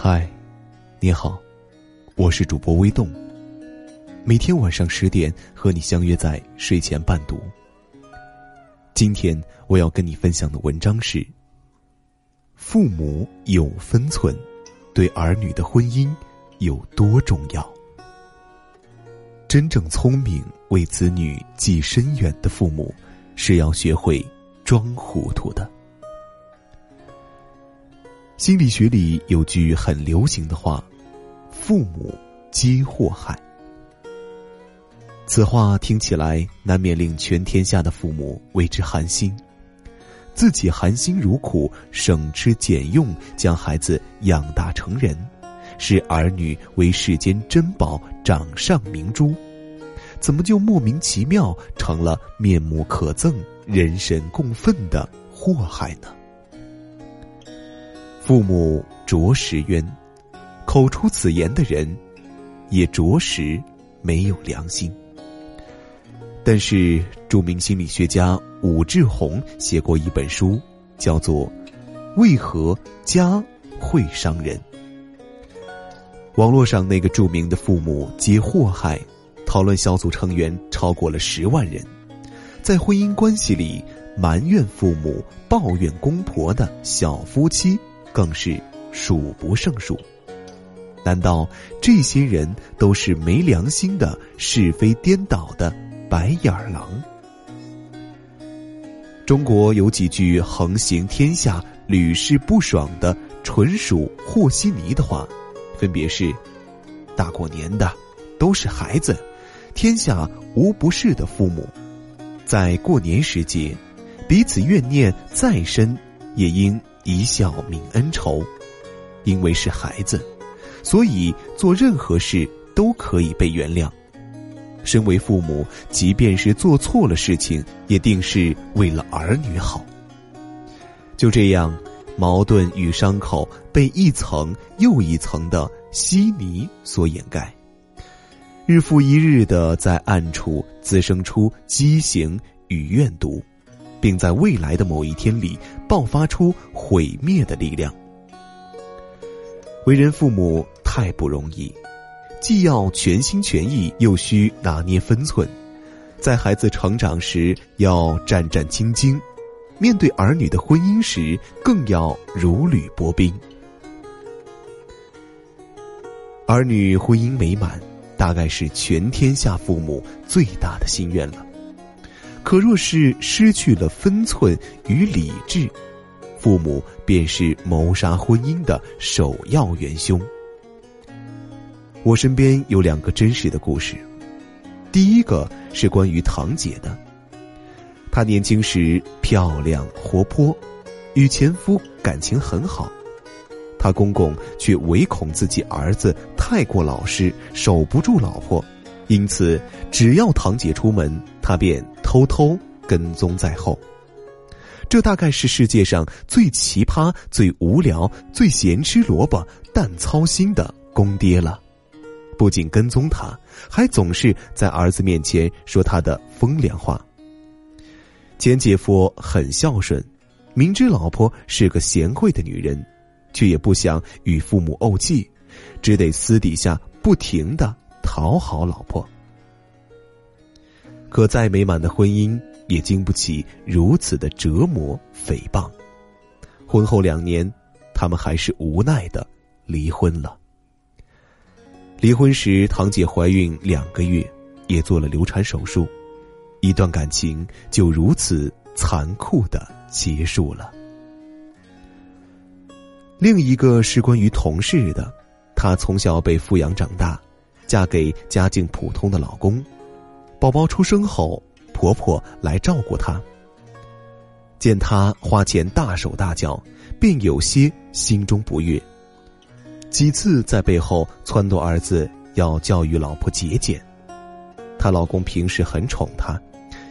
嗨，你好，我是主播微动。每天晚上十点和你相约在睡前伴读。今天我要跟你分享的文章是：父母有分寸，对儿女的婚姻有多重要？真正聪明、为子女计深远的父母，是要学会装糊涂的。心理学里有句很流行的话：“父母皆祸害。”此话听起来难免令全天下的父母为之寒心。自己含辛茹苦、省吃俭用将孩子养大成人，视儿女为世间珍宝、掌上明珠，怎么就莫名其妙成了面目可憎、人神共愤的祸害呢？父母着实冤，口出此言的人，也着实没有良心。但是，著名心理学家武志红写过一本书，叫做《为何家会伤人》。网络上那个著名的“父母皆祸害”讨论小组成员超过了十万人，在婚姻关系里埋怨父母、抱怨公婆的小夫妻。更是数不胜数。难道这些人都是没良心的、是非颠倒的白眼狼？中国有几句横行天下、屡试不爽的纯属和稀泥的话，分别是：“大过年的都是孩子，天下无不是的父母，在过年时节，彼此怨念再深，也应。”一笑泯恩仇，因为是孩子，所以做任何事都可以被原谅。身为父母，即便是做错了事情，也定是为了儿女好。就这样，矛盾与伤口被一层又一层的稀泥所掩盖，日复一日的在暗处滋生出畸形与怨毒。并在未来的某一天里爆发出毁灭的力量。为人父母太不容易，既要全心全意，又需拿捏分寸。在孩子成长时要战战兢兢，面对儿女的婚姻时更要如履薄冰。儿女婚姻美满，大概是全天下父母最大的心愿了。可若是失去了分寸与理智，父母便是谋杀婚姻的首要元凶。我身边有两个真实的故事，第一个是关于堂姐的。她年轻时漂亮活泼，与前夫感情很好，她公公却唯恐自己儿子太过老实，守不住老婆。因此，只要堂姐出门，他便偷偷跟踪在后。这大概是世界上最奇葩、最无聊、最咸吃萝卜淡操心的公爹了。不仅跟踪他，还总是在儿子面前说他的风凉话。前姐夫很孝顺，明知老婆是个贤惠的女人，却也不想与父母怄气，只得私底下不停的。讨好老婆，可再美满的婚姻也经不起如此的折磨诽谤。婚后两年，他们还是无奈的离婚了。离婚时，堂姐怀孕两个月，也做了流产手术，一段感情就如此残酷的结束了。另一个是关于同事的，她从小被富养长大。嫁给家境普通的老公，宝宝出生后，婆婆来照顾她。见她花钱大手大脚，便有些心中不悦。几次在背后撺掇儿子要教育老婆节俭。她老公平时很宠她，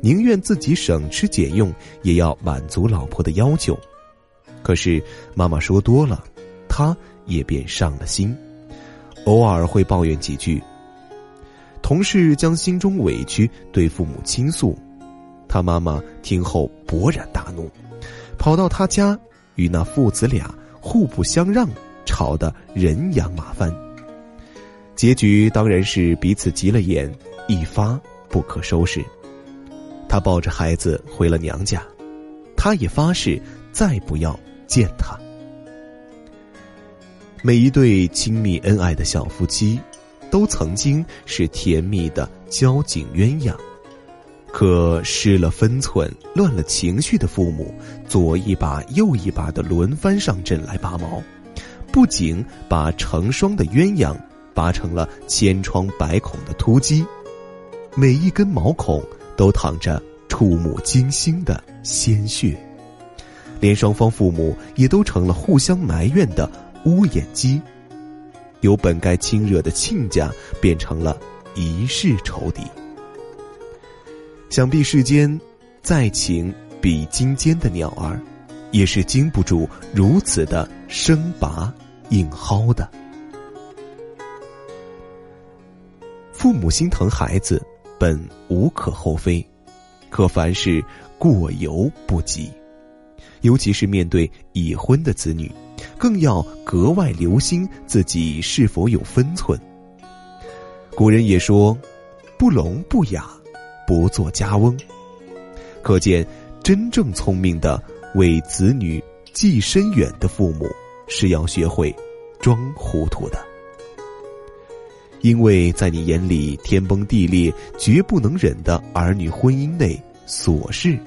宁愿自己省吃俭用，也要满足老婆的要求。可是妈妈说多了，他也便上了心。偶尔会抱怨几句，同事将心中委屈对父母倾诉，他妈妈听后勃然大怒，跑到他家与那父子俩互不相让吵得人仰马翻。结局当然是彼此急了眼，一发不可收拾。他抱着孩子回了娘家，他也发誓再不要见他。每一对亲密恩爱的小夫妻，都曾经是甜蜜的交颈鸳鸯。可失了分寸、乱了情绪的父母，左一把右一把的轮番上阵来拔毛，不仅把成双的鸳鸯拔成了千疮百孔的秃鸡，每一根毛孔都淌着触目惊心的鲜血，连双方父母也都成了互相埋怨的。乌眼鸡，由本该亲热的亲家变成了一世仇敌。想必世间再情比金坚的鸟儿，也是经不住如此的生拔硬薅的。父母心疼孩子，本无可厚非，可凡事过犹不及，尤其是面对已婚的子女。更要格外留心自己是否有分寸。古人也说：“不聋不哑，不做家翁。”可见，真正聪明的为子女计深远的父母，是要学会装糊涂的。因为在你眼里天崩地裂、绝不能忍的儿女婚姻内琐事。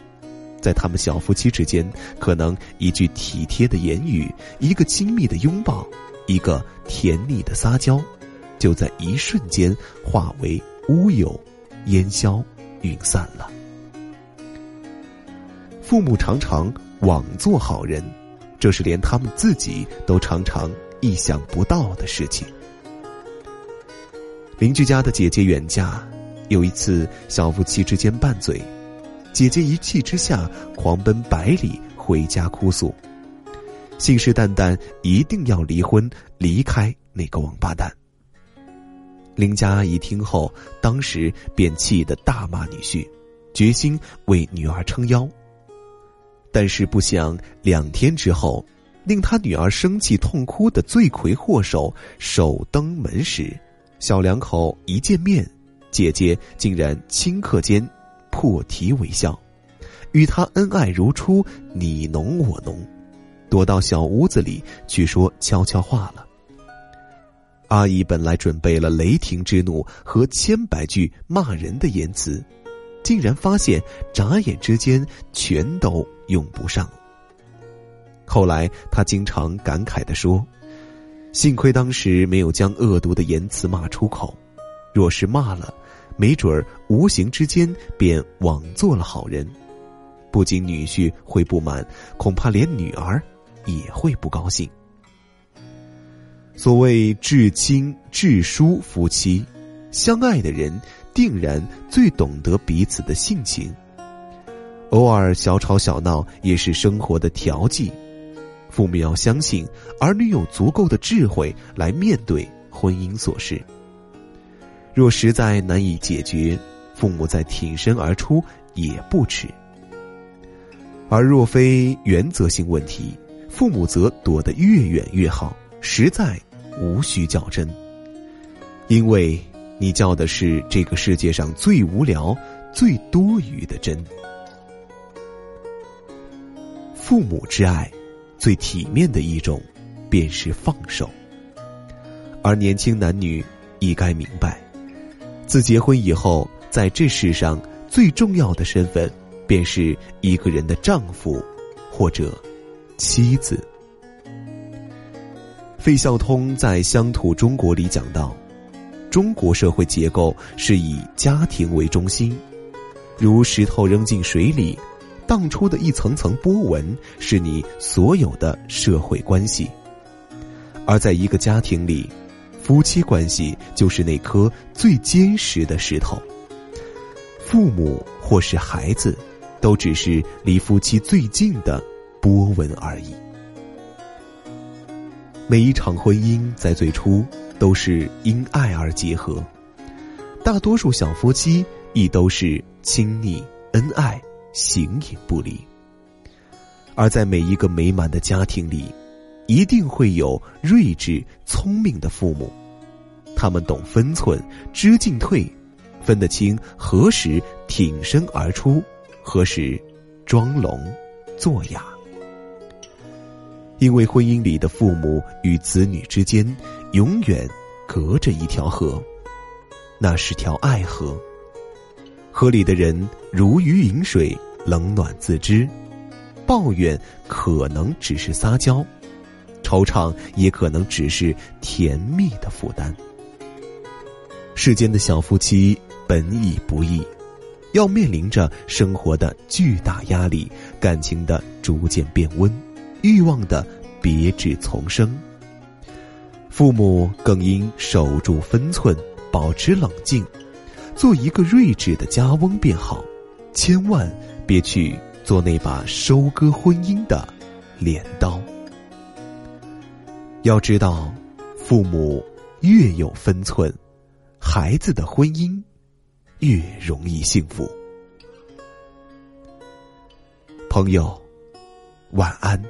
在他们小夫妻之间，可能一句体贴的言语，一个亲密的拥抱，一个甜蜜的撒娇，就在一瞬间化为乌有，烟消云散了。父母常常枉做好人，这是连他们自己都常常意想不到的事情。邻居家的姐姐远嫁，有一次小夫妻之间拌嘴。姐姐一气之下狂奔百里回家哭诉，信誓旦旦一定要离婚，离开那个王八蛋。林家阿姨听后，当时便气得大骂女婿，决心为女儿撑腰。但是不想两天之后，令他女儿生气痛哭的罪魁祸首首登门时，小两口一见面，姐姐竟然顷刻间。破涕为笑，与他恩爱如初，你侬我侬，躲到小屋子里去说悄悄话了。阿姨本来准备了雷霆之怒和千百句骂人的言辞，竟然发现眨眼之间全都用不上。后来他经常感慨的说：“幸亏当时没有将恶毒的言辞骂出口，若是骂了。”没准儿无形之间便枉做了好人，不仅女婿会不满，恐怕连女儿也会不高兴。所谓至亲至疏夫妻，相爱的人定然最懂得彼此的性情。偶尔小吵小闹也是生活的调剂，父母要相信儿女有足够的智慧来面对婚姻琐事。若实在难以解决，父母再挺身而出也不迟。而若非原则性问题，父母则躲得越远越好，实在无需较真。因为你较的是这个世界上最无聊、最多余的真。父母之爱，最体面的一种，便是放手。而年轻男女亦该明白。自结婚以后，在这世上最重要的身份，便是一个人的丈夫，或者妻子。费孝通在《乡土中国》里讲到，中国社会结构是以家庭为中心，如石头扔进水里，荡出的一层层波纹，是你所有的社会关系。而在一个家庭里。夫妻关系就是那颗最坚实的石头，父母或是孩子，都只是离夫妻最近的波纹而已。每一场婚姻在最初都是因爱而结合，大多数小夫妻亦都是亲昵恩爱，形影不离。而在每一个美满的家庭里，一定会有睿智聪明的父母，他们懂分寸，知进退，分得清何时挺身而出，何时装聋作哑。因为婚姻里的父母与子女之间，永远隔着一条河，那是条爱河。河里的人如鱼饮水，冷暖自知。抱怨可能只是撒娇，惆怅也可能只是甜蜜的负担。世间的小夫妻本已不易，要面临着生活的巨大压力，感情的逐渐变温，欲望的别致丛生。父母更应守住分寸，保持冷静。做一个睿智的家翁便好，千万别去做那把收割婚姻的镰刀。要知道，父母越有分寸，孩子的婚姻越容易幸福。朋友，晚安。